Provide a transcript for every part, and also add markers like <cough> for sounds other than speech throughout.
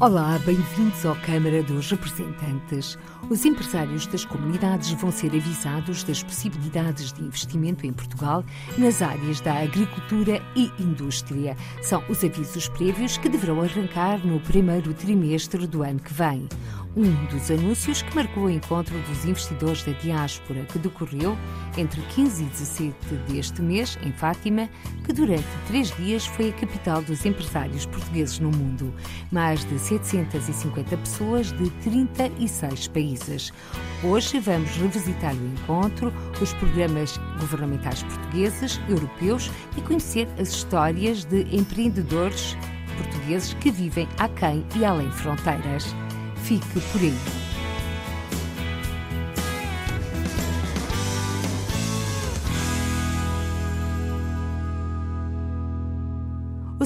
Olá, bem-vindos à Câmara dos Representantes. Os empresários das comunidades vão ser avisados das possibilidades de investimento em Portugal nas áreas da agricultura e indústria. São os avisos prévios que deverão arrancar no primeiro trimestre do ano que vem um dos anúncios que marcou o encontro dos investidores da diáspora, que decorreu entre 15 e 17 deste mês, em Fátima, que durante três dias foi a capital dos empresários portugueses no mundo. Mais de 750 pessoas de 36 países. Hoje vamos revisitar o encontro, os programas governamentais portugueses, europeus e conhecer as histórias de empreendedores portugueses que vivem aquém e além fronteiras. Fique por aí.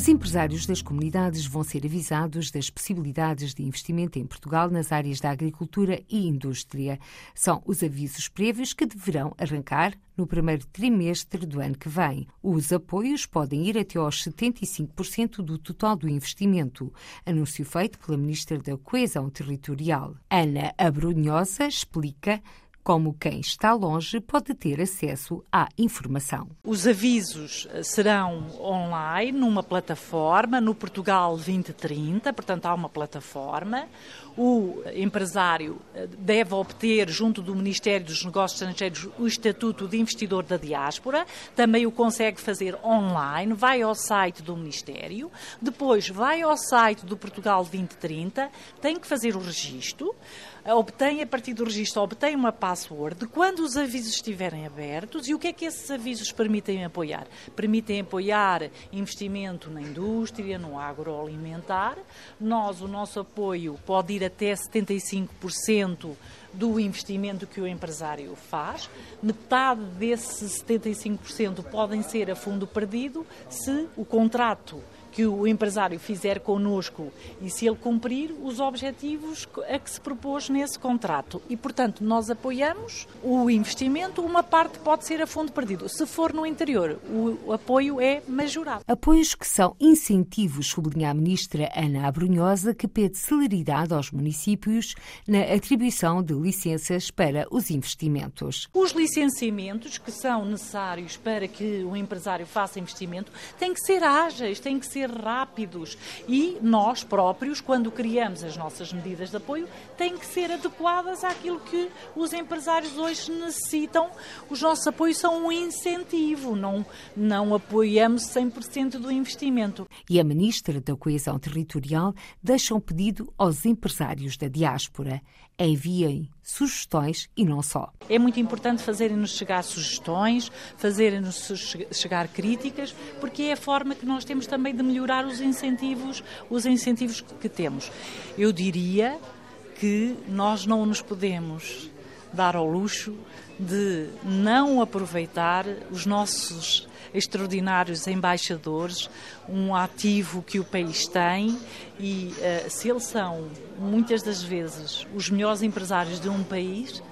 Os empresários das comunidades vão ser avisados das possibilidades de investimento em Portugal nas áreas da agricultura e indústria. São os avisos prévios que deverão arrancar no primeiro trimestre do ano que vem. Os apoios podem ir até aos 75% do total do investimento, anúncio feito pela Ministra da Coesão Territorial. Ana Abrunhosa explica como quem está longe pode ter acesso à informação. Os avisos serão online, numa plataforma, no Portugal 2030, portanto há uma plataforma. O empresário eh, deve obter, junto do Ministério dos Negócios Estrangeiros, o Estatuto de Investidor da Diáspora. Também o consegue fazer online, vai ao site do Ministério, depois vai ao site do Portugal 2030, tem que fazer o registro obtém a partir do registro, obtém uma password quando os avisos estiverem abertos e o que é que esses avisos permitem apoiar? Permitem apoiar investimento na indústria, no agroalimentar. Nós, o nosso apoio pode ir até 75% do investimento que o empresário faz. Metade desses 75% podem ser a fundo perdido se o contrato que o empresário fizer connosco e se ele cumprir os objetivos a que se propôs nesse contrato. E, portanto, nós apoiamos o investimento, uma parte pode ser a fundo perdido. Se for no interior, o apoio é majorado. Apoios que são incentivos, sublinha a ministra Ana Abrunhosa, que pede celeridade aos municípios na atribuição de licenças para os investimentos. Os licenciamentos que são necessários para que o empresário faça investimento têm que ser ágeis, têm que ser ser rápidos e nós próprios, quando criamos as nossas medidas de apoio, têm que ser adequadas àquilo que os empresários hoje necessitam. Os nossos apoios são um incentivo, não, não apoiamos 100% do investimento. E a Ministra da Coesão Territorial deixa um pedido aos empresários da diáspora. Enviem sugestões e não só. É muito importante fazerem-nos chegar sugestões, fazerem-nos chegar críticas, porque é a forma que nós temos também de melhorar os incentivos, os incentivos que temos. Eu diria que nós não nos podemos dar ao luxo de não aproveitar os nossos extraordinários embaixadores, um ativo que o país tem e uh, se eles são muitas das vezes os melhores empresários de um país,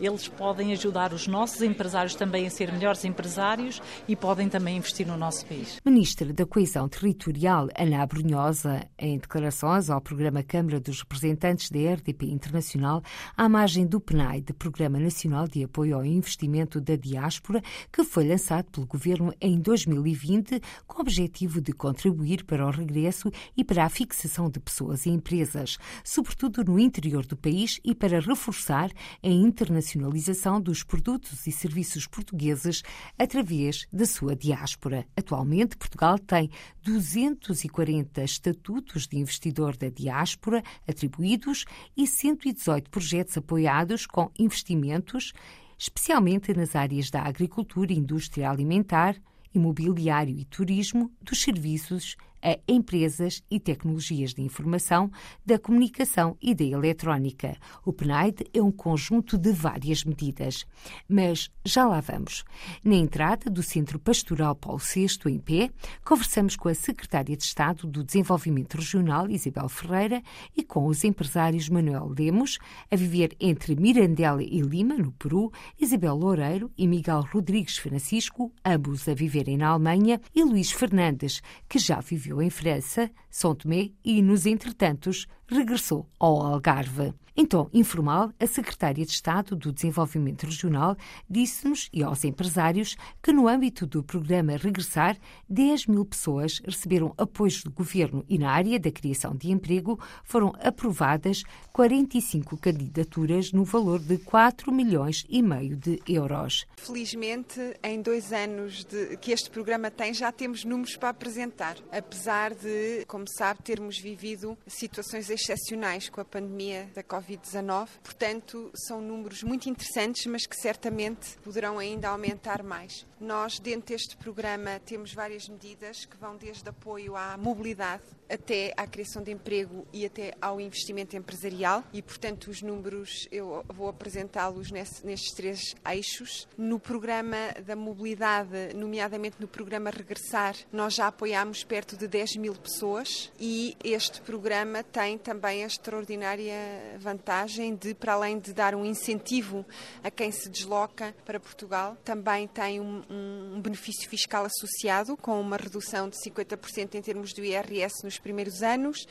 eles podem ajudar os nossos empresários também a ser melhores empresários e podem também investir no nosso país. Ministra da Coesão Territorial, Ana Abrunhosa, em declarações ao programa Câmara dos Representantes da RDP Internacional, à margem do PNAE, de Programa Nacional de Apoio ao Investimento da Diáspora, que foi lançado pelo Governo em 2020, com o objetivo de contribuir para o regresso e para a fixação de pessoas e empresas, sobretudo no interior do país e para reforçar a internacionalização internacionalização dos produtos e serviços portugueses através da sua diáspora. Atualmente, Portugal tem 240 estatutos de investidor da diáspora atribuídos e 118 projetos apoiados com investimentos, especialmente nas áreas da agricultura, indústria alimentar, imobiliário e turismo, dos serviços, a empresas e tecnologias de informação, da comunicação e da eletrónica. O PNAID é um conjunto de várias medidas. Mas já lá vamos. Na entrada do Centro Pastoral Paulo VI, em pé, conversamos com a Secretária de Estado do Desenvolvimento Regional, Isabel Ferreira, e com os empresários Manuel Lemos, a viver entre Mirandela e Lima, no Peru, Isabel Loureiro e Miguel Rodrigues Francisco, ambos a viverem na Alemanha, e Luís Fernandes, que já viveu em França, São Tomé e, nos entretantos, regressou ao Algarve. Tom informal, a Secretária de Estado do Desenvolvimento Regional disse-nos e aos empresários que, no âmbito do programa Regressar, 10 mil pessoas receberam apoios do governo e, na área da criação de emprego, foram aprovadas 45 candidaturas no valor de 4 milhões e meio de euros. Felizmente, em dois anos de, que este programa tem, já temos números para apresentar, apesar de, como sabe, termos vivido situações excepcionais com a pandemia da Covid-19. Portanto, são números muito interessantes, mas que certamente poderão ainda aumentar mais. Nós, dentro deste programa, temos várias medidas que vão desde apoio à mobilidade até à criação de emprego e até ao investimento empresarial e, portanto, os números eu vou apresentá-los nestes três eixos. No programa da mobilidade, nomeadamente no programa Regressar, nós já apoiámos perto de 10 mil pessoas e este programa tem também a extraordinária vantagem de, para além de dar um incentivo a quem se desloca para Portugal, também tem um, um benefício fiscal associado com uma redução de 50% em termos do IRS nos primeiros anos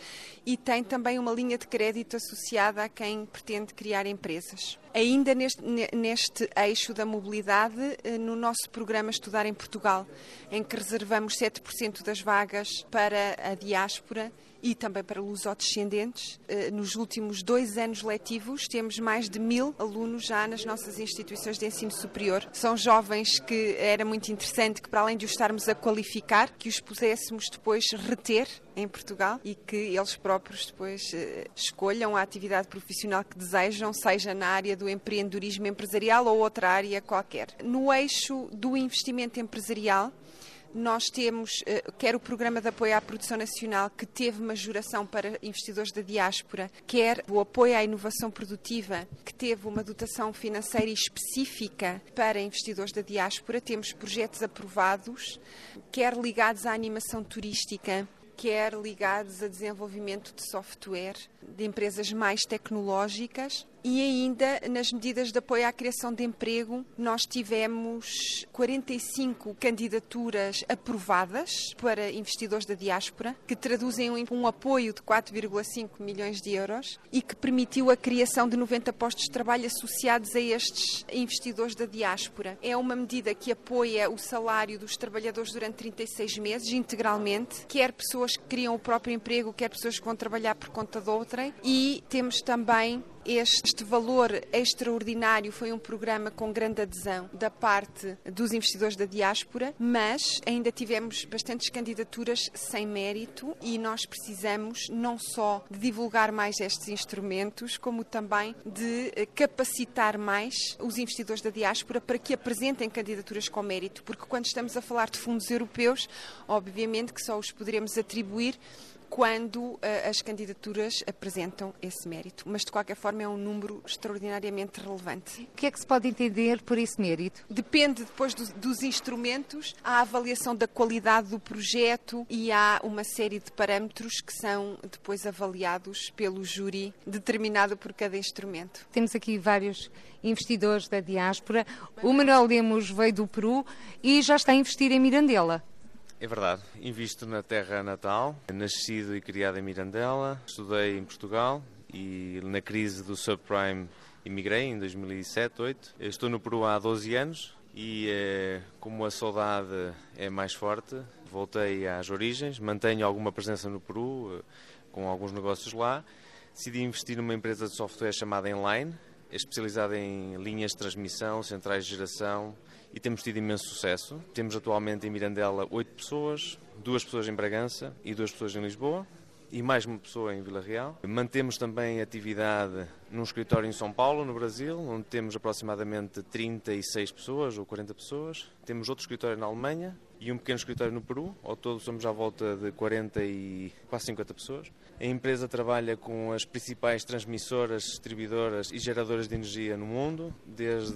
e tem também uma linha de crédito associada a quem pretende criar empresas. Ainda neste, neste eixo da mobilidade, eh, no nosso programa Estudar em Portugal, em que reservamos 7% das vagas para a diáspora, e também para lusodescendentes. Eh, nos últimos dois anos letivos, temos mais de mil alunos já nas nossas instituições de ensino superior. São jovens que era muito interessante que, para além de os estarmos a qualificar, que os pudéssemos depois reter em Portugal e que eles próprios depois eh, escolham a atividade profissional que desejam, seja na área do empreendedorismo empresarial ou outra área qualquer. No eixo do investimento empresarial, nós temos eh, quer o Programa de Apoio à Produção Nacional, que teve majoração para investidores da diáspora, quer o apoio à inovação produtiva, que teve uma dotação financeira específica para investidores da diáspora. Temos projetos aprovados, quer ligados à animação turística, quer ligados a desenvolvimento de software de empresas mais tecnológicas e ainda nas medidas de apoio à criação de emprego, nós tivemos 45 candidaturas aprovadas para investidores da diáspora, que traduzem um apoio de 4,5 milhões de euros e que permitiu a criação de 90 postos de trabalho associados a estes investidores da diáspora. É uma medida que apoia o salário dos trabalhadores durante 36 meses, integralmente, quer pessoas que criam o próprio emprego, quer pessoas que vão trabalhar por conta de outrem, e temos também este valor extraordinário foi um programa com grande adesão da parte dos investidores da diáspora, mas ainda tivemos bastantes candidaturas sem mérito e nós precisamos não só de divulgar mais estes instrumentos, como também de capacitar mais os investidores da diáspora para que apresentem candidaturas com mérito, porque quando estamos a falar de fundos europeus, obviamente que só os poderemos atribuir quando uh, as candidaturas apresentam esse mérito. Mas, de qualquer forma, é um número extraordinariamente relevante. O que é que se pode entender por esse mérito? Depende depois do, dos instrumentos, há a avaliação da qualidade do projeto e há uma série de parâmetros que são depois avaliados pelo júri determinado por cada instrumento. Temos aqui vários investidores da diáspora. O Manuel Lemos veio do Peru e já está a investir em Mirandela. É verdade, invisto na terra natal, nascido e criado em Mirandela, estudei em Portugal e na crise do subprime emigrei em 2007, 2008. Estou no Peru há 12 anos e eh, como a saudade é mais forte, voltei às origens, mantenho alguma presença no Peru, eh, com alguns negócios lá. Decidi investir numa empresa de software chamada Enline, especializada em linhas de transmissão, centrais de geração, e temos tido imenso sucesso. Temos atualmente em Mirandela oito pessoas, duas pessoas em Bragança e duas pessoas em Lisboa e mais uma pessoa em Vila Real. Mantemos também atividade num escritório em São Paulo, no Brasil, onde temos aproximadamente 36 pessoas ou 40 pessoas. Temos outro escritório na Alemanha e um pequeno escritório no Peru. Ao todo somos à volta de 40 e quase 50 pessoas. A empresa trabalha com as principais transmissoras, distribuidoras e geradoras de energia no mundo, desde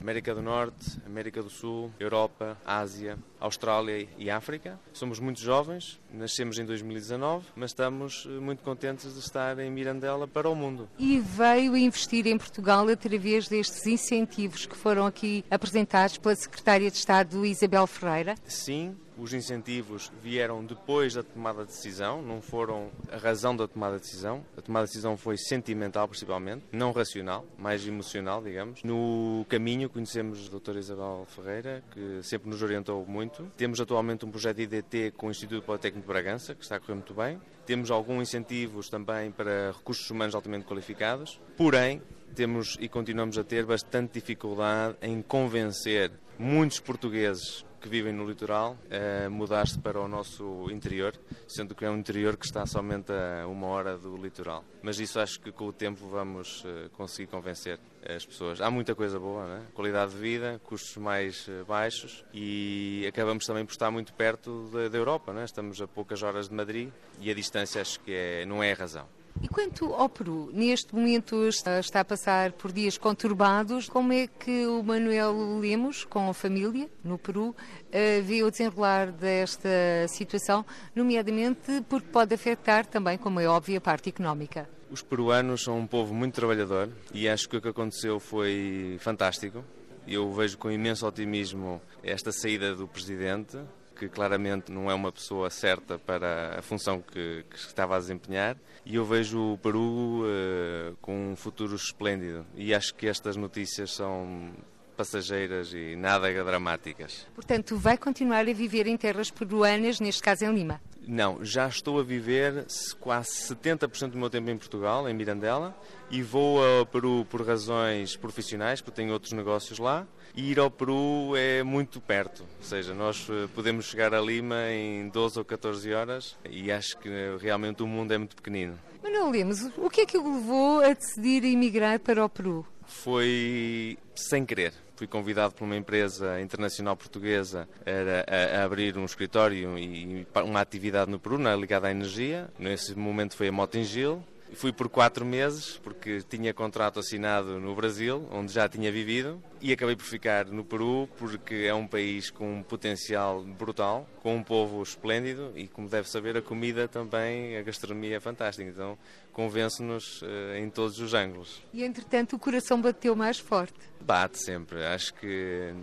América do Norte, América do Sul, Europa, Ásia, Austrália e África. Somos muito jovens, nascemos em 2019, mas estamos muito contentes de estar em Mirandela para o mundo. E veio investir em Portugal através destes incentivos que foram aqui apresentados pela Secretária de Estado Isabel Ferreira? Sim, os incentivos vieram depois da tomada de decisão, não foram a razão da tomada de decisão. A tomada de decisão foi sentimental, principalmente, não racional, mais emocional, digamos. No caminho conhecemos a doutora Isabel Ferreira, que sempre nos orientou muito. Temos atualmente um projeto IDT com o Instituto Politécnico de Bragança, que está a correr muito bem. Temos alguns incentivos também para recursos humanos altamente qualificados. Porém, temos e continuamos a ter bastante dificuldade em convencer muitos portugueses que vivem no litoral a mudar-se para o nosso interior, sendo que é um interior que está somente a uma hora do litoral. Mas isso acho que com o tempo vamos eh, conseguir convencer as pessoas. Há muita coisa boa, né? qualidade de vida, custos mais eh, baixos e acabamos também por estar muito perto da, da Europa. Né? Estamos a poucas horas de Madrid e a distância acho que é, não é a razão. E quanto ao Peru, neste momento está a passar por dias conturbados. Como é que o Manuel Lemos, com a família no Peru, eh, vê o desenrolar desta situação, nomeadamente porque pode afetar também, como é óbvio, a parte económica? Os peruanos são um povo muito trabalhador e acho que o que aconteceu foi fantástico. Eu vejo com imenso otimismo esta saída do presidente, que claramente não é uma pessoa certa para a função que, que estava a desempenhar, e eu vejo o Peru uh, com um futuro esplêndido. E acho que estas notícias são passageiras e nada dramáticas. Portanto, vai continuar a viver em terras peruanas, neste caso em Lima? Não, já estou a viver quase 70% do meu tempo em Portugal, em Mirandela, e vou ao Peru por razões profissionais, porque tenho outros negócios lá, e ir ao Peru é muito perto, ou seja, nós eh, podemos chegar a Lima em 12 ou 14 horas e acho que realmente o mundo é muito pequenino. Manuel Lemos, o que é que o levou a decidir emigrar para o Peru? Foi sem querer. Fui convidado por uma empresa internacional portuguesa a, a, abrir um escritório e uma atividade no Peru, ligada à energia. Nesse momento foi a Motengil, Fui por quatro meses, porque tinha contrato assinado no Brasil, onde já tinha vivido, e acabei por ficar no Peru, porque é um país com um potencial brutal, com um povo esplêndido e, como deve saber, a comida também, a gastronomia é fantástica. Então, convence-nos uh, em todos os ângulos. E, entretanto, o coração bateu mais forte? Bate sempre. Acho que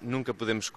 nunca podemos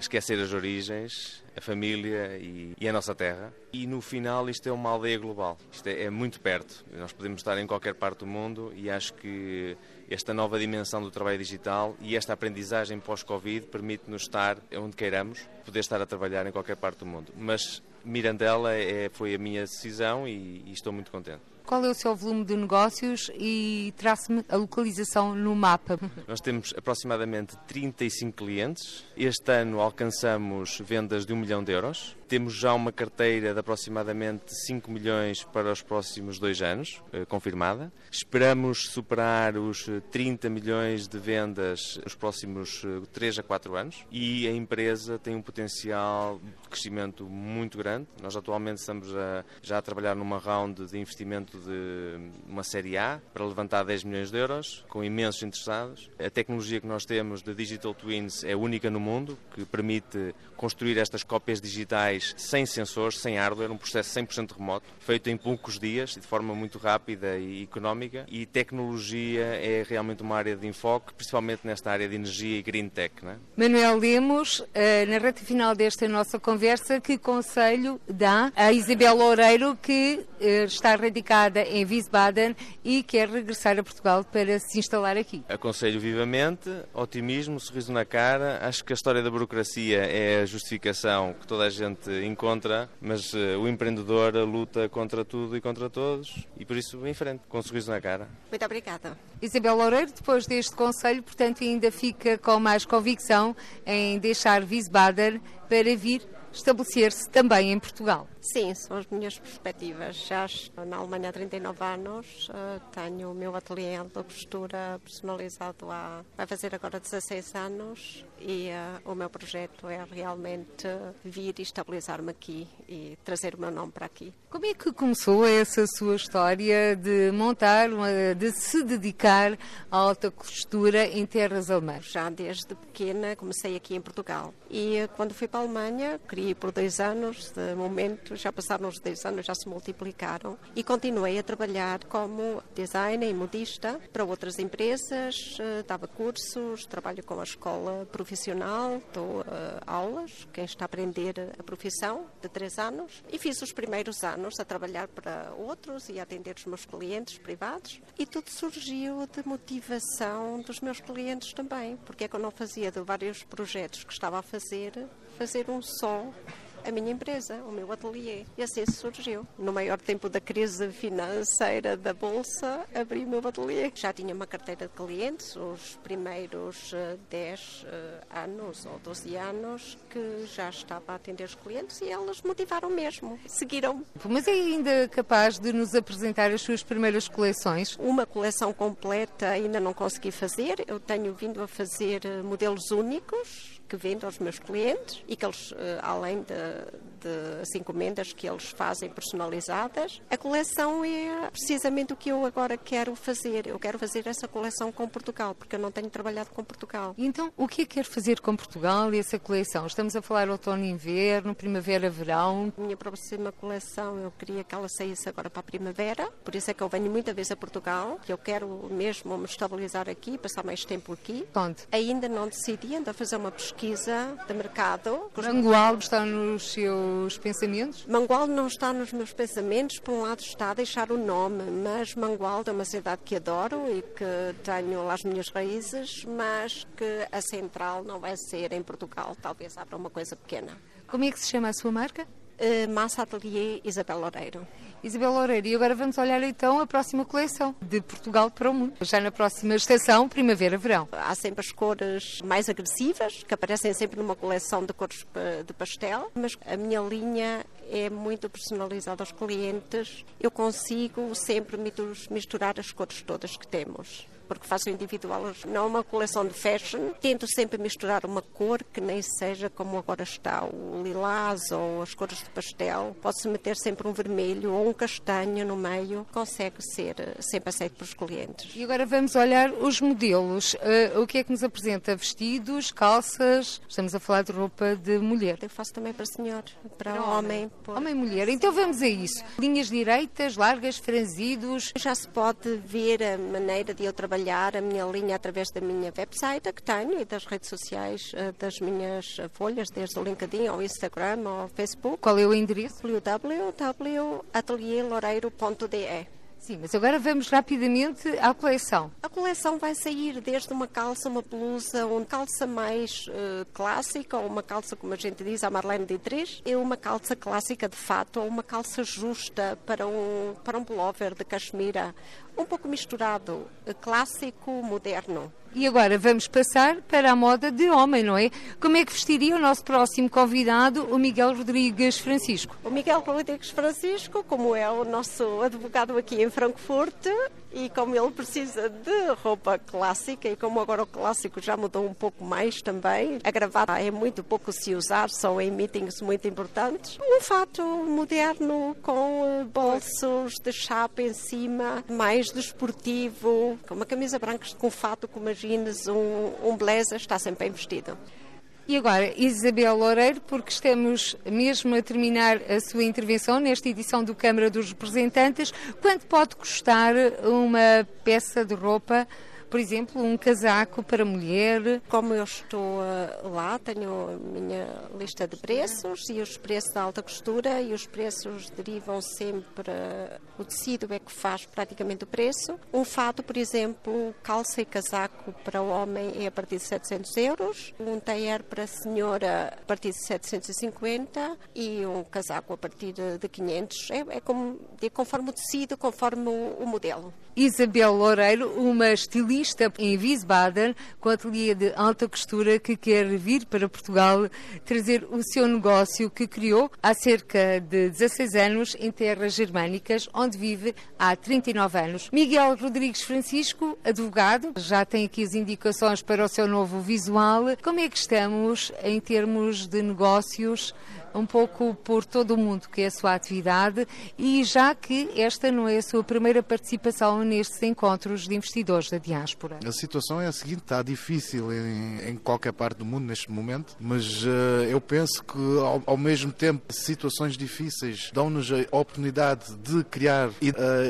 esquecer as origens, a família e, e, a nossa terra. E no final isto é uma aldeia global, isto é, é, muito perto. Nós podemos estar em qualquer parte do mundo e acho que esta nova dimensão do trabalho digital e esta aprendizagem pós-Covid permite-nos estar onde queiramos, poder estar a trabalhar em qualquer parte do mundo. Mas Mirandela é, foi a minha decisão e, e estou muito contente. Qual é o seu volume de negócios e trace-me a localização no mapa? Nós temos aproximadamente 35 clientes. Este ano alcançamos vendas de 1 milhão de euros. Temos já uma carteira de aproximadamente 5 milhões para os próximos dois anos, eh, confirmada. Esperamos superar os 30 milhões de vendas nos próximos 3 eh, a 4 anos e a empresa tem um potencial de crescimento muito grande. Nós atualmente estamos a, já a trabalhar numa round de investimento de uma série A para levantar 10 milhões de euros, com imensos interessados. A tecnologia que nós temos de Digital Twins é única no mundo, que permite construir estas cópias digitais sem sensores, sem hardware, um processo 100% remoto, feito em poucos dias, de forma muito rápida e económica. E tecnologia é realmente uma área de enfoque, principalmente nesta área de energia e green tech. É? Manuel Lemos, eh, na reta final desta nossa conversa, que conselho dá a Isabel Loureiro, que eh, está radicada em Wiesbaden e quer regressar a Portugal para se instalar aqui? Aconselho vivamente, otimismo, sorriso na cara. Acho que a história da burocracia é justificação que toda a gente encontra, mas uh, o empreendedor luta contra tudo e contra todos e por isso em frente, com um sorriso na cara. Muito obrigada. Isabel Loureiro, depois deste conselho, portanto, ainda fica com mais convicção em deixar Wiesbaden para vir estabelecer-se também em Portugal. Sim, são as minhas perspectivas. Já na Alemanha há 39 anos, uh, tenho o meu ateliê de costura personalizado há, vai fazer agora 16 anos e uh, o meu projeto é realmente vir e estabilizar-me aqui e trazer o meu nome para aqui. Como é que começou essa sua história de montar, de se dedicar à alta costura em terras alemãs? Já desde pequena comecei aqui em Portugal e uh, quando fui para a Alemanha, queria ir por dois anos, de momento já passaram os 10 anos, já se multiplicaram e continuei a trabalhar como designer e modista para outras empresas, eh, dava cursos, trabalho com a escola profissional, dou uh, aulas, quem está a aprender a profissão de 3 anos e fiz os primeiros anos a trabalhar para outros e a atender os meus clientes privados e tudo surgiu de motivação dos meus clientes também, porque é que eu não fazia de vários projetos que estava a fazer, fazer um só a minha empresa, o meu ateliê. E assim surgiu. No maior tempo da crise financeira da Bolsa, abri o meu ateliê. Já tinha uma carteira de clientes, os primeiros 10 uh, uh, anos ou 12 anos que já estava a atender os clientes e elas motivaram mesmo, seguiram. Mas é ainda capaz de nos apresentar as suas primeiras coleções? Uma coleção completa ainda não consegui fazer. Eu tenho vindo a fazer eh, modelos únicos que vendo aos meus clientes e que eles, eh, além de, de as encomendas que eles fazem personalizadas, a coleção é precisamente o que eu agora quero fazer. Eu quero fazer essa coleção com Portugal, porque eu não tenho trabalhado com Portugal. Então, o que é que quer fazer com Portugal e essa coleção? Estamos a falar outono e inverno, primavera, verão. A minha próxima coleção, eu queria que ela saísse agora para a primavera, por isso é que eu venho muita vez a Portugal, que eu quero mesmo me estabilizar aqui, passar mais tempo aqui. Onde? Ainda não decidi, ando a fazer uma pesquisa de mercado. Mangual está nos seus pensamentos? Mangual não está nos meus pensamentos, por um lado está a deixar o nome, mas Mangual é uma cidade que adoro e que tenho lá as minhas raízes, mas que a central não vai ser em Portugal, talvez abra uma coisa pequena. Como é que se chama a sua marca? Uh, Massa Atelier Isabel Loureiro. Isabel Loureiro, e agora vamos olhar então a próxima coleção de Portugal para o mundo, já na próxima estação, primavera-verão. Há sempre as cores mais agressivas, que aparecem sempre numa coleção de cores de pastel, mas a minha linha é muito personalizada aos clientes. Eu consigo sempre misturar as cores todas que temos porque faço individual, não uma coleção de fashion. Tento sempre misturar uma cor que nem seja como agora está, o lilás ou as cores de pastel. Pode-se meter sempre um vermelho ou um castanho no meio, consegue ser eh, sempre aceito pelos clientes. E agora vamos olhar os modelos. Uh, o que é que nos apresenta? Vestidos, calças? Estamos a falar de roupa de mulher. Eu faço também para senhor, para, para homem. Por... Homem e mulher. Então vamos a isso. Linhas direitas, largas, franzidos. Já se pode ver a maneira de eu trabalhar trabalhar a minha linha através da minha website que tenho e das redes sociais eh, das minhas folhas, desde o LinkedIn ao Instagram ao Facebook. Qual é o endereço? www.atelierloureiro.de Sim, mas agora vamos rapidamente à coleção. A coleção vai sair desde uma calça, uma blusa, uma calça mais uh, clássica, ou uma calça, como a gente diz, a Marlene Dietrich, e uma calça clássica de fato, ou uma calça justa para um, para um pullover de cachemira, um pouco misturado, eh, clássico, moderno. E agora vamos passar para a moda de homem, não é? Como é que vestiria o nosso próximo convidado, o Miguel Rodrigues Francisco? O Miguel Rodrigues Francisco, como é o nosso advogado aqui em Frankfurt, e como ele precisa de roupa clássica e como agora o clássico já mudou um pouco mais também, a gravata é muito pouco se usar, só em meetings muito importantes. Um fato moderno com eh, bolsos de chapa em cima, mais desportivo, com uma camisa branca com fato, com uma jeans, um, um blazer, está sempre bem vestido. E agora, Isabel Loureiro, porque estamos mesmo a terminar a sua intervenção nesta edição do Câmara dos Representantes, quanto pode custar uma peça de roupa por exemplo, um casaco para mulher. Como eu estou eh, lá, tenho a minha lista de preços e os preços da alta costura e os preços derivam sempre, o tecido é que faz praticamente o preço. Um fato, por exemplo, calça e casaco para o homem é a partir de 700 euros, um tailleur para a senhora a partir de 750 e um casaco a partir de 500. É, é, como, é conforme o tecido, conforme o, o modelo. Isabel Loureiro, uma estilista modista em Wiesbaden, com ateliê de alta costura, que quer vir para Portugal trazer o seu negócio que criou há cerca de 16 anos em terras germânicas, onde vive há 39 anos. Miguel Rodrigues Francisco, advogado, já tem aqui as indicações para o seu novo visual. Como é que estamos em termos de negócios? Um pouco por todo o mundo que é a sua atividade e já que esta não é a sua primeira participação nestes encontros de investidores da diáspora. A situação é a seguinte, está difícil em, em qualquer parte do mundo neste momento, mas uh, eu penso que ao, ao, mesmo tempo situações difíceis dão-nos a oportunidade de criar uh,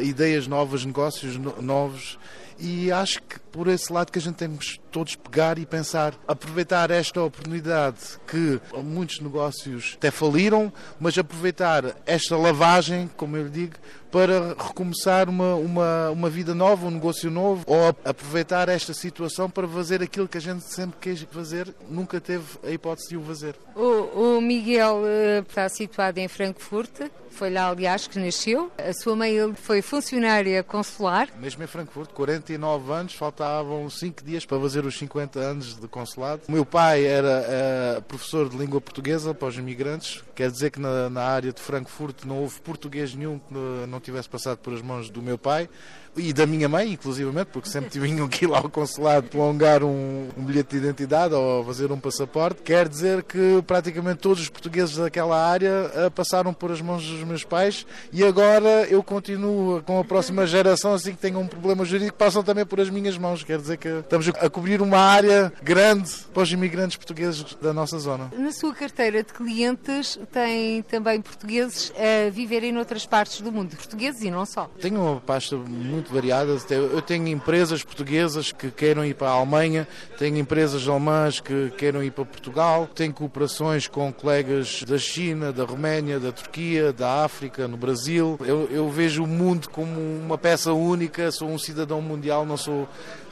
ideias novas, negócios no, novos e acho que por esse lado que a gente temos todos pegar e pensar, aproveitar esta oportunidade que muitos negócios até faliram, mas aproveitar esta lavagem, como eu digo, para recomeçar uma, uma, uma vida nova, um negócio novo, ou aproveitar esta situação para fazer aquilo que a gente sempre quis fazer, nunca teve a hipótese de o fazer. O, o Miguel uh, está situado em Frankfurt, foi lá, aliás, que nasceu. A sua mãe foi funcionária consular. Mesmo em Frankfurt, 49 anos, faltavam 5 dias para fazer os 50 anos de consulado. O meu pai era uh, professor de língua portuguesa para os imigrantes, quer dizer que na, na área de Frankfurt não houve português nenhum que não tivesse passado por as mãos do meu pai e da minha mãe, inclusivamente, porque sempre tinham que ir lá ao consulado prolongar um, um, bilhete de identidade ou fazer um passaporte. Quer dizer que praticamente todos os portugueses daquela área uh, passaram por as mãos dos meus pais e agora eu continuo com a próxima geração, assim que tenham um problema jurídico, passam também por as minhas mãos. Quer dizer que estamos a cobrir uma área grande para os imigrantes portugueses da nossa zona. Na sua carteira de clientes tem também portugueses a viverem noutras partes do mundo, portugueses e não só. Tenho uma pasta muito muito variadas. Eu tenho empresas portuguesas que queiram ir para a Alemanha, tenho empresas alemãs que queiram ir para Portugal, tenho cooperações com colegas da China, da Roménia, da Turquia, da África, no Brasil. Eu, eu vejo o mundo como uma peça única, sou um cidadão mundial, não sou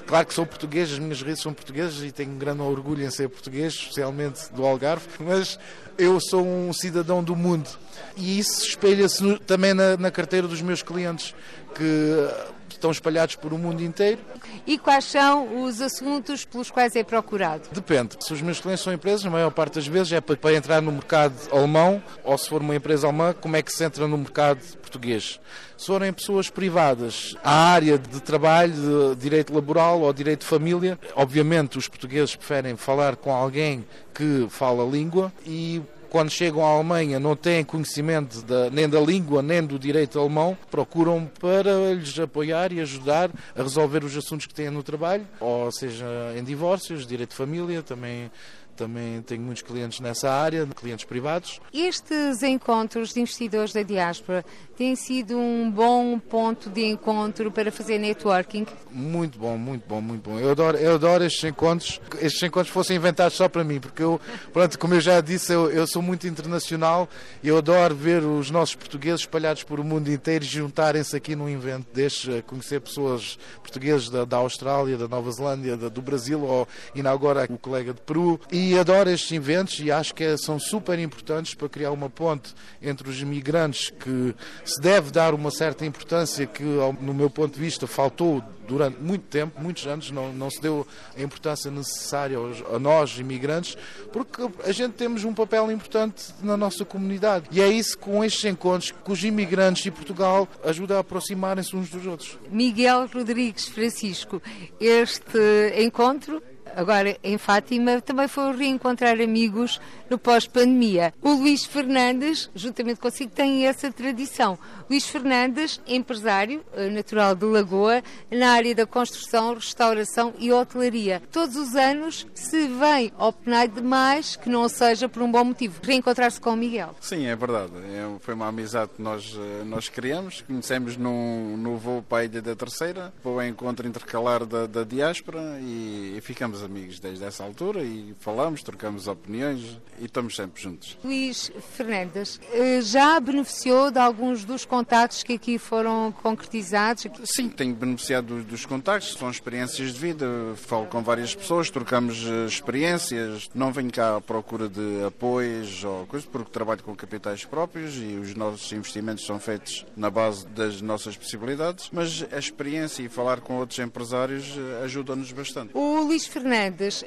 Claro que sou português, as minhas raízes são portuguesas e tenho grande orgulho em ser português, especialmente do Algarve, <laughs> mas eu sou um cidadão do mundo. E isso espelha-se também na, na carteira dos meus clientes, que estão espalhados por o mundo inteiro. E quais são os assuntos pelos quais é procurado? Depende. Se os meus clientes são empresas, a maior parte das vezes é para, entrar no mercado alemão, ou se for uma empresa alemã, como é que se entra no mercado português. Se forem pessoas privadas, a área de trabalho, de direito laboral ou direito de família, obviamente os portugueses preferem falar com alguém que fala a língua e quando chegam à Alemanha não têm conhecimento nem da língua nem do direito alemão, procuram para lhes apoiar e ajudar a resolver os assuntos que têm no trabalho, ou seja, em divórcios, direito de família, também também tenho muitos clientes nessa área, clientes privados. Estes encontros de investidores da diáspora têm sido um bom ponto de encontro para fazer networking? Muito bom, muito bom, muito bom. Eu adoro, eu adoro estes encontros. Estes encontros fossem inventados só para mim, porque eu, pronto, como eu já disse, eu, eu sou muito internacional e eu adoro ver os nossos portugueses espalhados por o mundo inteiro e juntarem-se aqui num evento destes, conhecer pessoas portuguesas da, da Austrália, da Nova Zelândia, da, do Brasil, ou ainda agora o colega de Peru. E e adoro estes eventos e acho que são super importantes para criar uma ponte entre os imigrantes que se deve dar uma certa importância que, no meu ponto de vista, faltou durante muito tempo, muitos anos, não, não se deu a importância necessária aos, a nós, imigrantes, porque a gente temos um papel importante na nossa comunidade. E é isso com estes encontros que os imigrantes e Portugal ajudam a aproximarem-se uns dos outros. Miguel Rodrigues Francisco, este encontro agora em Fátima, também foi reencontrar amigos no pós-pandemia. O Luís Fernandes, juntamente consigo, tem essa tradição. Luís Fernandes, empresário eh, natural de Lagoa, na área da construção, restauração e hotelaria. Todos os anos se vem ao PNAI de mais que não seja por um bom motivo. Reencontrar-se com o Miguel. Sim, é verdade. É, foi uma amizade que nós, eh, nós criamos. Conhecemos no, no voo para a Ilha da Terceira, para o encontro intercalar da, da diáspora e, e ficamos amigos desde essa altura e falamos, trocamos opiniões e estamos sempre juntos. Luís Fernandes, eh, já beneficiou de alguns dos contactos que aqui foram concretizados? Sim, tenho beneficiado dos, contactos, são experiências de vida, falo com várias pessoas, trocamos eh, experiências, não venho cá à procura de apoios ou coisas, porque trabalho com capitais próprios e os nossos investimentos são feitos na base das nossas possibilidades, mas a experiência e falar com outros empresários eh, ajuda-nos bastante. O Luís Fernandes,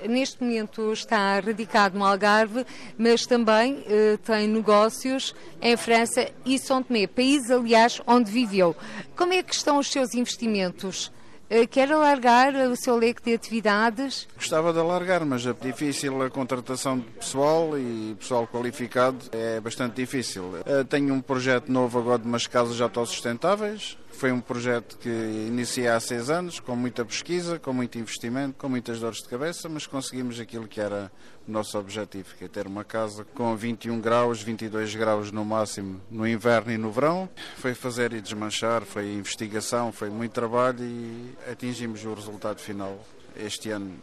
neste momento, está radicado no Algarve, mas também eh, tem negócios em França e São Tomé, país, aliás, onde viveu. Como é que estão os seus investimentos? Eh, quer alargar o seu leque de atividades? Gostava de alargar, mas é difícil a contratação de pessoal e pessoal qualificado é bastante difícil. Eh, tenho um projeto novo agora de umas casas autossustentáveis, foi um projeto que iniciei há seis anos, com muita pesquisa, com muito investimento, com muitas dores de cabeça, mas conseguimos aquilo que era o nosso objetivo, que é ter uma casa com 21 graus, 22 graus no máximo no inverno e no verão. Foi fazer e desmanchar, foi investigação, foi muito trabalho e atingimos o resultado final este ano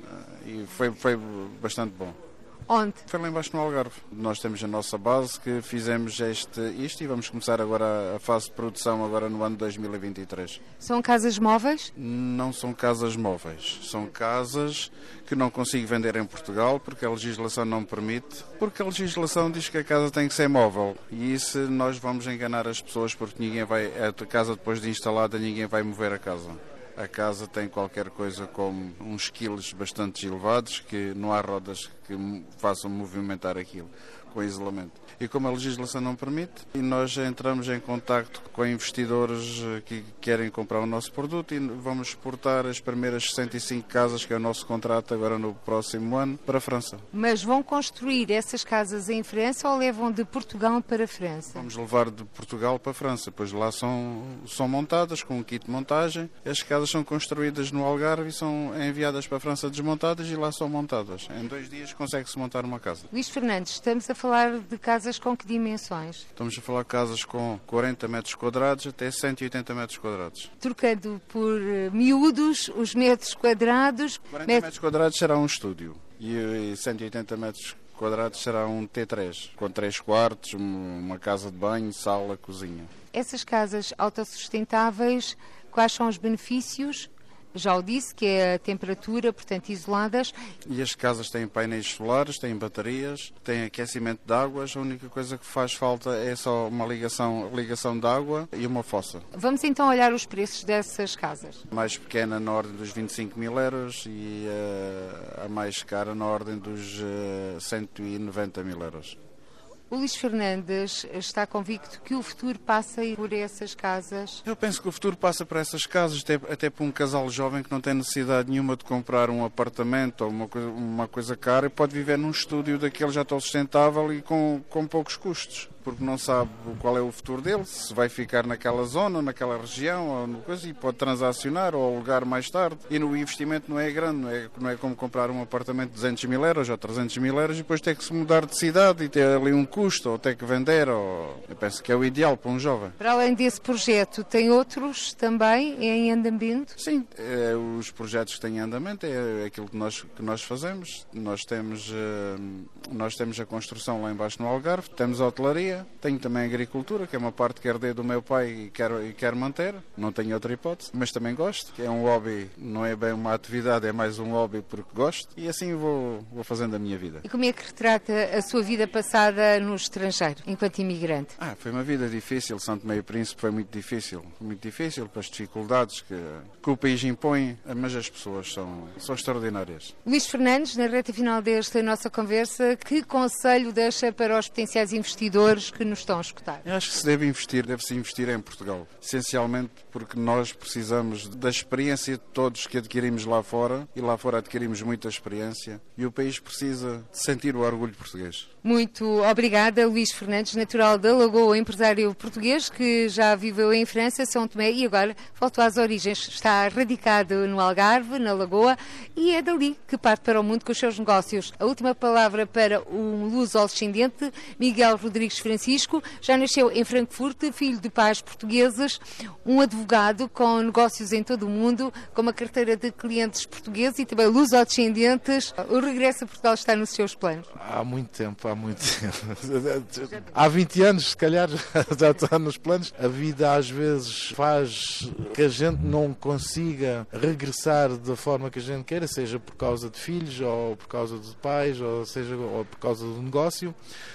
e foi, foi bastante bom. Onde? Foi lá embaixo no Algarve. Nós temos a nossa base que fizemos este, isto e vamos começar agora a fase de produção agora no ano 2023. São casas móveis? Não são casas móveis. São casas que não consigo vender em Portugal porque a legislação não permite. Porque a legislação diz que a casa tem que ser móvel. E isso nós vamos enganar as pessoas porque ninguém vai, a casa depois de instalada, ninguém vai mover a casa. A casa tem qualquer coisa como uns quilos bastante elevados que não há rodas que façam movimentar aquilo com isolamento e como a legislação não permite, e nós entramos em contacto com investidores eh, que querem comprar o nosso produto e vamos exportar as primeiras 65 casas, que é o nosso contrato agora no próximo ano, para a França. Mas vão construir essas casas em França ou levam de Portugal para a França? Vamos levar de Portugal para a França, pois lá são, são montadas com um kit de montagem, as casas são construídas no Algarve e são enviadas para a França desmontadas e lá são montadas. Em dois dias consegue-se montar uma casa. Luís Fernandes, estamos a falar de casas com que dimensões? Estamos a falar de casas com 40 metros quadrados até 180 metros quadrados. Trocando por eh, miúdos os metros quadrados. 40 met... metros quadrados será um estúdio e 180 metros quadrados será um T3, com três quartos, uma casa de banho, sala, cozinha. Essas casas autossustentáveis, quais são os benefícios já o disse, que é a temperatura, portanto, isoladas. E as casas têm painéis solares, têm baterias, têm aquecimento de águas. A única coisa que faz falta é só uma ligação, ligação de água e uma fossa. Vamos então olhar os preços dessas casas. A mais pequena na ordem dos 25 mil euros e uh, a mais cara na ordem dos uh, eh, 190 mil euros. O Luís Fernandes está convicto que o futuro passa por essas casas? Eu penso que o futuro passa por essas casas, até, até por um casal jovem que não tem necessidade nenhuma de comprar um apartamento ou uma coisa, uma coisa cara e pode viver num estúdio daquele já tão sustentável e com, com poucos custos porque não sabe qual é o futuro dele, se vai ficar naquela zona, naquela região, ou no coisa, e pode transacionar ou alugar mais tarde. E no investimento não é grande, não é, não é como comprar um apartamento de 200 mil euros ou 300 mil euros e depois ter que se mudar de cidade e ter ali um custo, ou ter que vender. Ou... Eu penso que é o ideal para um jovem. Para além desse projeto, tem outros também em andamento? Sim, é, os projetos que têm em andamento é aquilo que nós, que nós fazemos. Nós temos, eh, nós temos a construção lá embaixo no Algarve, temos a hotelaria, tenho também agricultura, que é uma parte que herdei do meu pai e quero, e quero manter. Não tenho outra hipótese, mas também gosto. É um hobby, não é bem uma atividade, é mais um hobby porque gosto. E assim vou, vou fazendo a minha vida. E como é que retrata a sua vida passada no estrangeiro, enquanto imigrante? Ah, foi uma vida difícil. Santo Meio Príncipe foi muito difícil. Muito difícil para as dificuldades que, que o país impõe, mas as pessoas são, são extraordinárias. Luís Fernandes, na reta final desta nossa conversa, que conselho deixa para os potenciais investidores que nos estão a escutar? Eu acho que se deve investir, deve-se investir em Portugal. Essencialmente porque nós precisamos da experiência de todos que adquirimos lá fora e lá fora adquirimos muita experiência e o país precisa sentir o orgulho português. Muito obrigada, Luís Fernandes, natural da Lagoa, empresário português que já viveu em França, São Tomé e agora voltou às origens. Está radicado no Algarve, na Lagoa, e é dali que parte para o mundo com os seus negócios. A última palavra para um luso-ascendente, Miguel Rodrigues Francisco, já nasceu em Frankfurt, filho de pais portugueses, um advogado com negócios em todo o mundo, com uma carteira de clientes portugueses e também luso-ascendentes. O regresso a Portugal está nos seus planos? Há muito tempo, há muito tempo. Há 20 anos, se calhar, <laughs> já está nos planos. A vida às vezes faz que a gente não consiga regressar da forma que a gente queira, seja por causa de filhos, ou por causa de pais, ou seja ou por causa do negócio,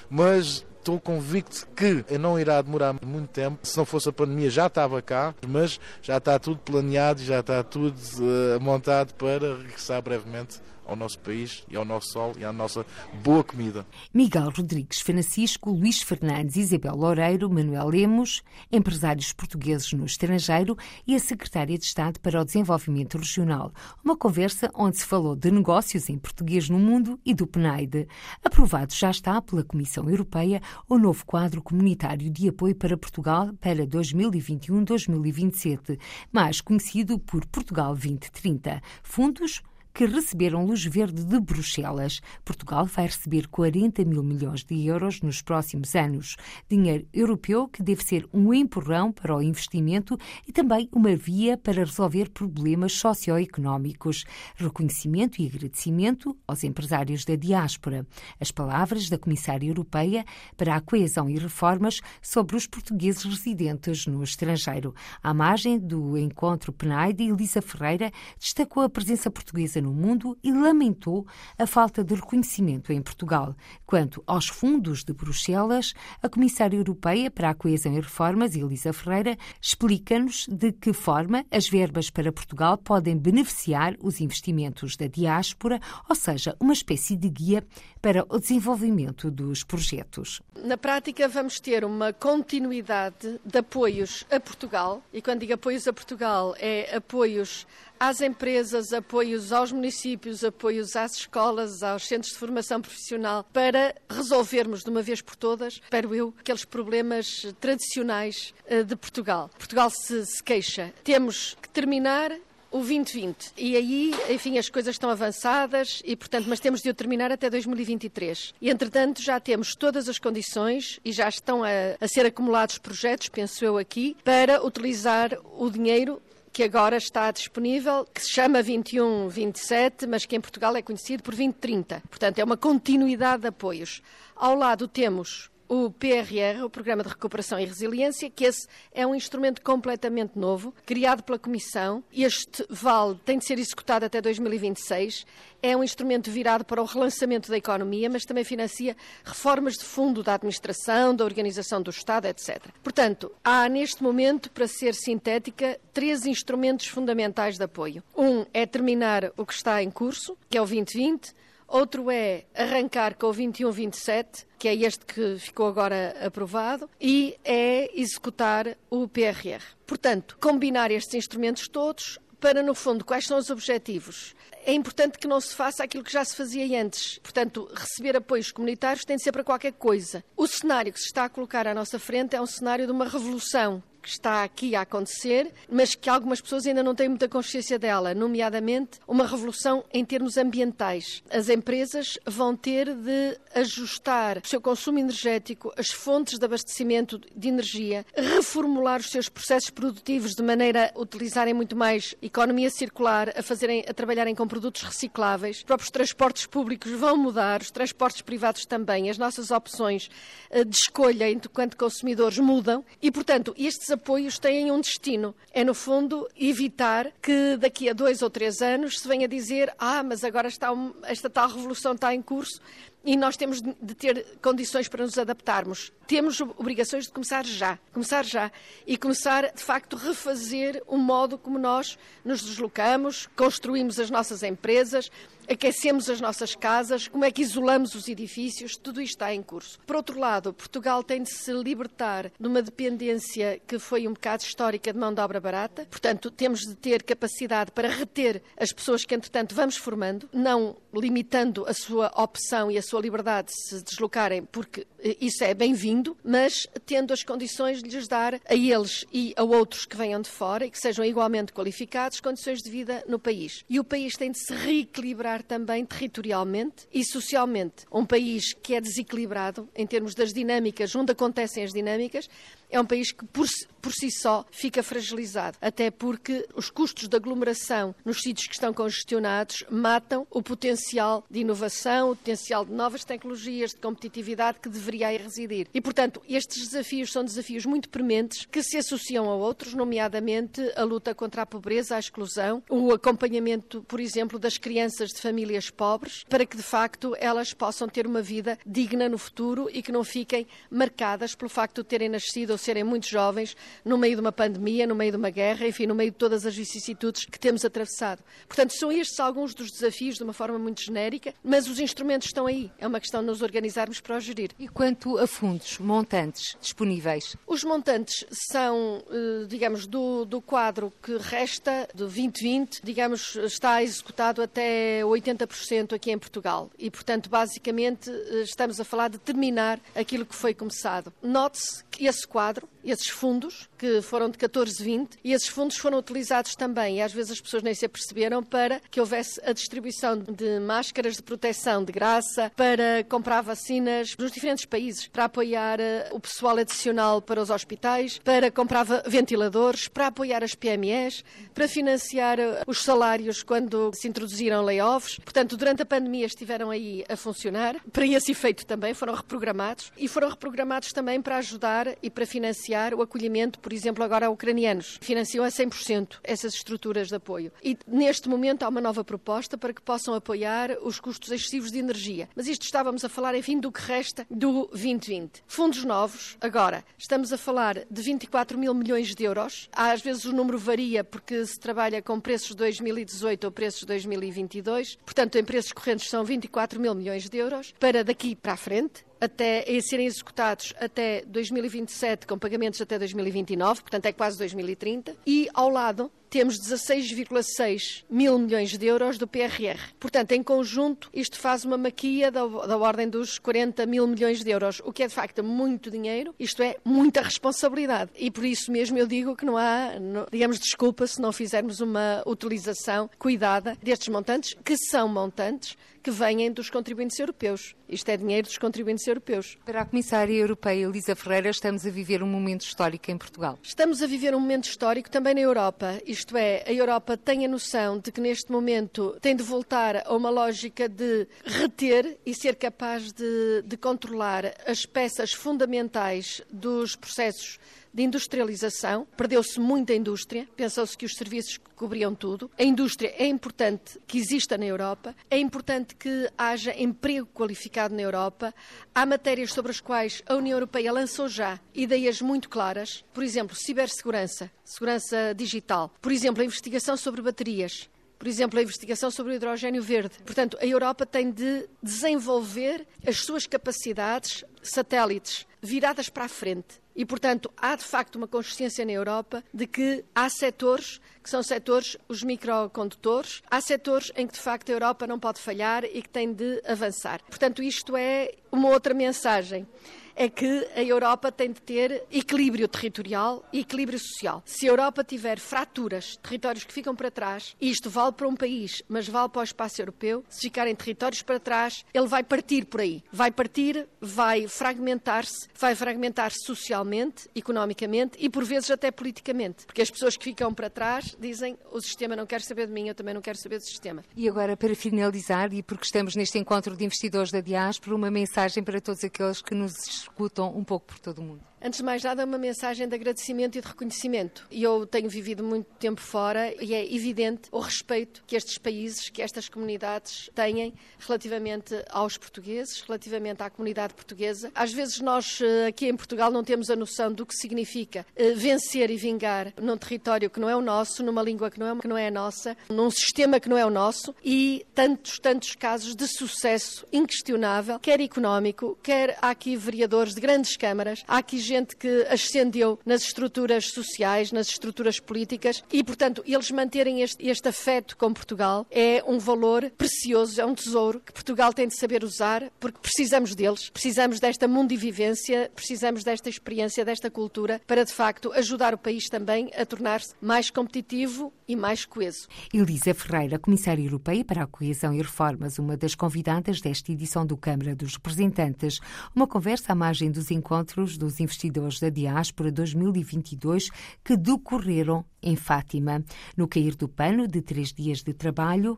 mas estou convicto que não irá demorar muito tempo. Se não fosse a pandemia, já estava cá, mas já está tudo planeado, já está tudo uh, montado para regressar brevemente ao nosso país e ao nosso sol e à nossa boa comida. Miguel Rodrigues Francisco, Luís Fernandes, Isabel Loureiro, Manuel Lemos, empresários portugueses no estrangeiro e a Secretária de Estado para o Desenvolvimento Regional. Uma conversa onde se falou de negócios em português no mundo e do PNAID. Aprovado já está pela Comissão Europeia o novo quadro comunitário de apoio para Portugal para 2021-2027, mais conhecido por Portugal 2030. Fundos que receberam luz verde de Bruxelas. Portugal vai receber 40 mil milhões de euros nos próximos anos. Dinheiro europeu que deve ser um empurrão para o investimento e também uma via para resolver problemas socioeconómicos. Reconhecimento e agradecimento aos empresários da diáspora. As palavras da Comissária Europeia para a Coesão e Reformas sobre os portugueses residentes no estrangeiro. À margem do encontro PNAID, Elisa Ferreira destacou a presença portuguesa no mundo e lamentou a falta de reconhecimento em Portugal. Quanto aos fundos de Bruxelas, a Comissária Europeia para a Coesão e Reformas, Elisa Ferreira, explica-nos de que forma as verbas para Portugal podem beneficiar os investimentos da diáspora, ou seja, uma espécie de guia para o desenvolvimento dos projetos. Na prática, vamos ter uma continuidade de apoios a Portugal, e quando digo apoios a Portugal, é apoios às empresas, apoios aos municípios, apoios às escolas, aos centros de formação profissional, para resolvermos de uma vez por todas, espero eu, aqueles problemas tradicionais eh, de Portugal. Portugal se, se queixa. Temos que terminar o 2020. E aí, enfim, as coisas estão avançadas e, portanto, mas temos de o terminar até 2023. E, entretanto, já temos todas as condições e já estão a, a ser acumulados projetos, penso eu aqui, para utilizar o dinheiro que agora está disponível, que se chama 21-27, mas que em Portugal é conhecido por 2030. Portanto, é uma continuidade de apoios. Ao lado temos o PRR, o Programa de Recuperação e Resiliência, que esse é um instrumento completamente novo, criado pela Comissão. Este vale tem de ser executado até 2026. É um instrumento virado para o relançamento da economia, mas também financia reformas de fundo da administração, da organização do Estado, etc. Portanto, há neste momento, para ser sintética, três instrumentos fundamentais de apoio. Um é terminar o que está em curso, que é o 2020 outro é arrancar com o 21-27, que é este que ficou agora aprovado, e é executar o PRR. Portanto, combinar estes instrumentos todos para, no fundo, quais são os objetivos? É importante que não se faça aquilo que já se fazia antes. Portanto, receber apoios comunitários tem de ser para qualquer coisa. O cenário que se está a colocar à nossa frente é um cenário de uma revolução que está aqui a acontecer, mas que algumas pessoas ainda não têm muita consciência dela, nomeadamente uma revolução em termos ambientais. As empresas vão ter de ajustar o seu consumo energético, as fontes de abastecimento de energia, reformular os seus processos produtivos de maneira a utilizarem muito mais economia circular, a fazerem a trabalharem com produtos recicláveis. Os próprios transportes públicos vão mudar, os transportes privados também, as nossas opções eh, de escolha enquanto consumidores mudam e, portanto, estes apoios têm um destino. É, no fundo, evitar que daqui a dois ou três anos se venha dizer ah, mas agora está um, esta tal revolução está em curso e nós temos de ter condições para nos adaptarmos. Temos obrigações de começar já, começar já e começar de facto refazer o modo como nós nos deslocamos, construímos as nossas empresas, aquecemos as nossas casas, como é que isolamos os edifícios, tudo isto está em curso. Por outro lado, Portugal tem de se libertar de uma dependência que foi um bocado histórica de mão de obra barata, portanto, temos de ter capacidade para reter as pessoas que, entretanto, vamos formando, não limitando a sua opção e a sua liberdade de se deslocarem, porque eh, isso é bem-vindo, mas tendo as condições de lhes dar a eles e a outros que venham de fora e que sejam igualmente qualificados condições de vida no país. E o país tem de se reequilibrar também territorialmente e socialmente. Um país que é desequilibrado em termos das dinâmicas, onde acontecem as dinâmicas, é um país que por, por si só fica fragilizado, até porque os custos de aglomeração nos sítios que estão congestionados matam o potencial de inovação, o potencial de novas tecnologias, de competitividade que deveria aí residir. E, portanto, estes desafios são desafios muito prementes que se associam a outros, nomeadamente a luta contra a pobreza, a exclusão, o acompanhamento, por exemplo, das crianças de famílias pobres, para que de facto elas possam ter uma vida digna no futuro e que não fiquem marcadas pelo facto de terem nascido ou serem muito jovens no meio de uma pandemia, no meio de uma guerra, enfim, no meio de todas as vicissitudes que temos atravessado. Portanto, são estes alguns dos desafios de uma forma muito genérica, mas os instrumentos estão aí. É uma questão de nos organizarmos para os gerir. E quanto a fundos, montantes disponíveis? Os montantes são, eh, digamos, do, do quadro que resta, do 2020, digamos, está executado até 80% aqui em Portugal. E, portanto, basicamente, eh, estamos a falar de terminar aquilo que foi começado. Note-se que esse quadro quadro, esses fundos, que foram de 14, 20, e esses fundos foram utilizados também, e às vezes as pessoas nem se aperceberam, para que houvesse a distribuição de máscaras de proteção de graça, para comprar vacinas nos diferentes países, para apoiar eh, o pessoal adicional para os hospitais, para comprar ventiladores, para apoiar as PMEs, para financiar eh, os salários quando se introduziram layoffs. Portanto, durante a pandemia estiveram aí a funcionar. Para esse efeito também foram reprogramados e foram reprogramados também para ajudar e para financiar financiar o acolhimento, por exemplo, agora a ucranianos. Financiam a 100% essas estruturas de apoio. E neste momento há uma nova proposta para que possam apoiar os custos excessivos de energia. Mas isto estávamos a falar, enfim, do que resta do 2020. Fundos novos, agora, estamos a falar de 24 mil milhões de euros. Às vezes o número varia porque se trabalha com preços de 2018 ou preços de 2022. Portanto, em preços correntes são 24 mil milhões de euros para daqui para a frente até a serem executados até 2027, com pagamentos até 2029, portanto é quase 2030, e ao lado temos 16,6 mil milhões de euros do PRR. Portanto, em conjunto, isto faz uma maquia da, da, ordem dos 40 mil milhões de euros, o que é de facto muito dinheiro, isto é, muita responsabilidade. E por isso mesmo eu digo que não há, não, digamos, desculpa se não fizermos uma utilização cuidada destes montantes, que são montantes que vêm dos contribuintes europeus. Isto é dinheiro dos contribuintes europeus. Para a Comissária Europeia Elisa Ferreira, estamos a viver um momento histórico em Portugal. Estamos a viver um momento histórico também na Europa. Isto é, a Europa tem a noção de que neste momento tem de voltar a uma lógica de reter e ser capaz de, de controlar as peças fundamentais dos processos de industrialização, perdeu-se muita indústria, pensou-se que os serviços cobriam tudo. A indústria é importante que exista na Europa, é importante que haja emprego qualificado na Europa. Há matérias sobre as quais a União Europeia lançou já ideias muito claras, por exemplo, cibersegurança, segurança digital, por exemplo, a investigação sobre baterias, por exemplo, a investigação sobre o hidrogênio verde. Portanto, a Europa tem de desenvolver as suas capacidades satélites viradas para a frente. E, portanto, há de facto uma consciência na Europa de que há setores que são setores, os microcondutores, há setores em que de facto a Europa não pode falhar e que tem de avançar. Portanto, isto é uma outra mensagem é que a Europa tem de ter equilíbrio territorial e equilíbrio social. Se a Europa tiver fraturas, territórios que ficam para trás, isto vale para um país, mas vale para o espaço europeu, se ficarem territórios para trás, ele vai partir por aí. Vai partir, vai fragmentar-se, vai fragmentar-se socialmente, economicamente e por vezes até politicamente. Porque as pessoas que ficam para trás dizem o sistema não quer saber de mim, eu também não quero saber do sistema. E agora, para finalizar, e porque estamos neste encontro de investidores da diáspora, uma mensagem para todos aqueles que nos escutam um pouco por todo o mundo. Antes de mais nada, uma mensagem de agradecimento e de reconhecimento. Eu tenho vivido muito tempo fora e é evidente o respeito que estes países, que estas comunidades têm relativamente aos portugueses, relativamente à comunidade portuguesa. Às vezes nós eh, aqui em Portugal não temos a noção do que significa eh, vencer e vingar num território que não é o nosso, numa língua que não é, que não é a nossa, num sistema que não é o nosso e tantos, tantos casos de sucesso inquestionável, quer económico, quer há aqui vereadores de grandes câmaras, há aqui gente que ascendeu nas estruturas sociais, nas estruturas políticas e, portanto, eles manterem este, este afeto com Portugal é um valor precioso, é um tesouro que Portugal tem de saber usar porque precisamos deles, precisamos desta mundivivência, precisamos desta experiência, desta cultura para, de facto, ajudar o país também a tornar-se mais competitivo e mais coeso. Elisa Ferreira, Comissária Europeia para a Coesão e Reformas, uma das convidadas desta edição do Câmara dos Representantes. Uma conversa à margem dos encontros dos investidores da Diáspora 2022 que decorreram em Fátima. No cair do pano de três dias de trabalho,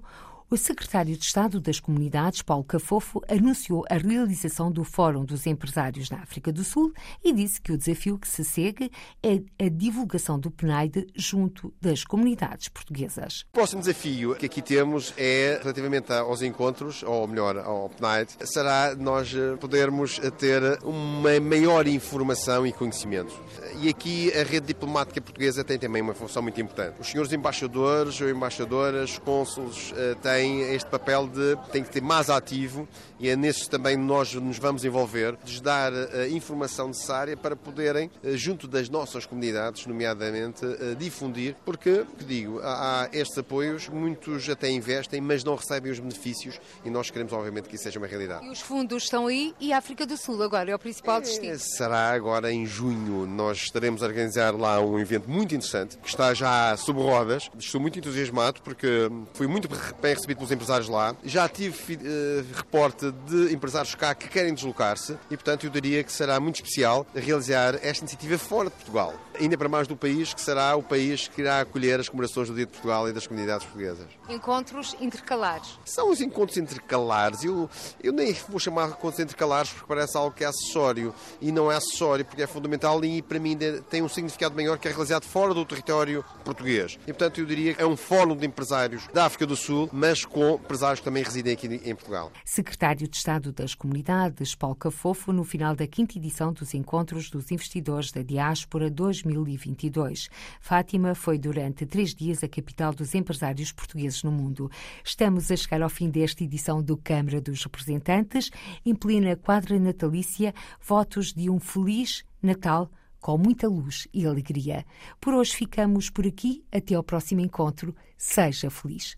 o secretário de Estado das Comunidades, Paulo Cafofo, anunciou a realização do Fórum dos Empresários na África do Sul e disse que o desafio que se segue é a divulgação do PNAID junto das comunidades portuguesas. O próximo desafio que aqui temos é, relativamente aos encontros, ou melhor, ao PNAID, será nós podermos ter uma maior informação e conhecimento. E aqui a rede diplomática portuguesa tem também uma função muito importante. Os senhores embaixadores ou embaixadoras, cônsules, eh, têm tem este papel de tem que ter mais ativo e é nesses também nós nos vamos envolver, de dar a informação necessária para poderem, eh, junto das nossas comunidades, nomeadamente, eh, difundir, porque, que digo, há estes apoios, muitos até investem, mas não recebem os benefícios e nós queremos, obviamente, que isso seja uma realidade. E os fundos estão aí e a África do Sul agora é o principal destino? É, será agora em junho. Nós estaremos a organizar lá um evento muito interessante, que está já sob rodas. Estou muito entusiasmado porque fui muito bem recebido pelos empresários lá. Já tive uh, reporte de empresários cá que querem deslocar-se e, portanto, eu diria que será muito especial realizar esta iniciativa fora de Portugal. Ainda para mais do país, que será o país que irá acolher as comemorações do Dia de Portugal e das comunidades portuguesas. Encontros intercalares. São os encontros intercalares. Eu, eu nem vou chamar de encontros intercalares porque parece algo que é acessório. E não é acessório porque é fundamental e, para mim, tem um significado maior que é realizado fora do território português. E, portanto, eu diria que é um fórum de empresários da África do Sul, mas com empresários que também residem aqui em Portugal. Secretário de Estado das Comunidades, Paulo Cafofo, no final da quinta edição dos Encontros dos Investidores da Diáspora 2022. Fátima foi durante três dias a capital dos empresários portugueses no mundo. Estamos a chegar ao fim desta edição do Câmara dos Representantes. Em plena quadra natalícia, votos de um feliz Natal com muita luz e alegria. Por hoje ficamos por aqui. Até ao próximo encontro. Seja feliz.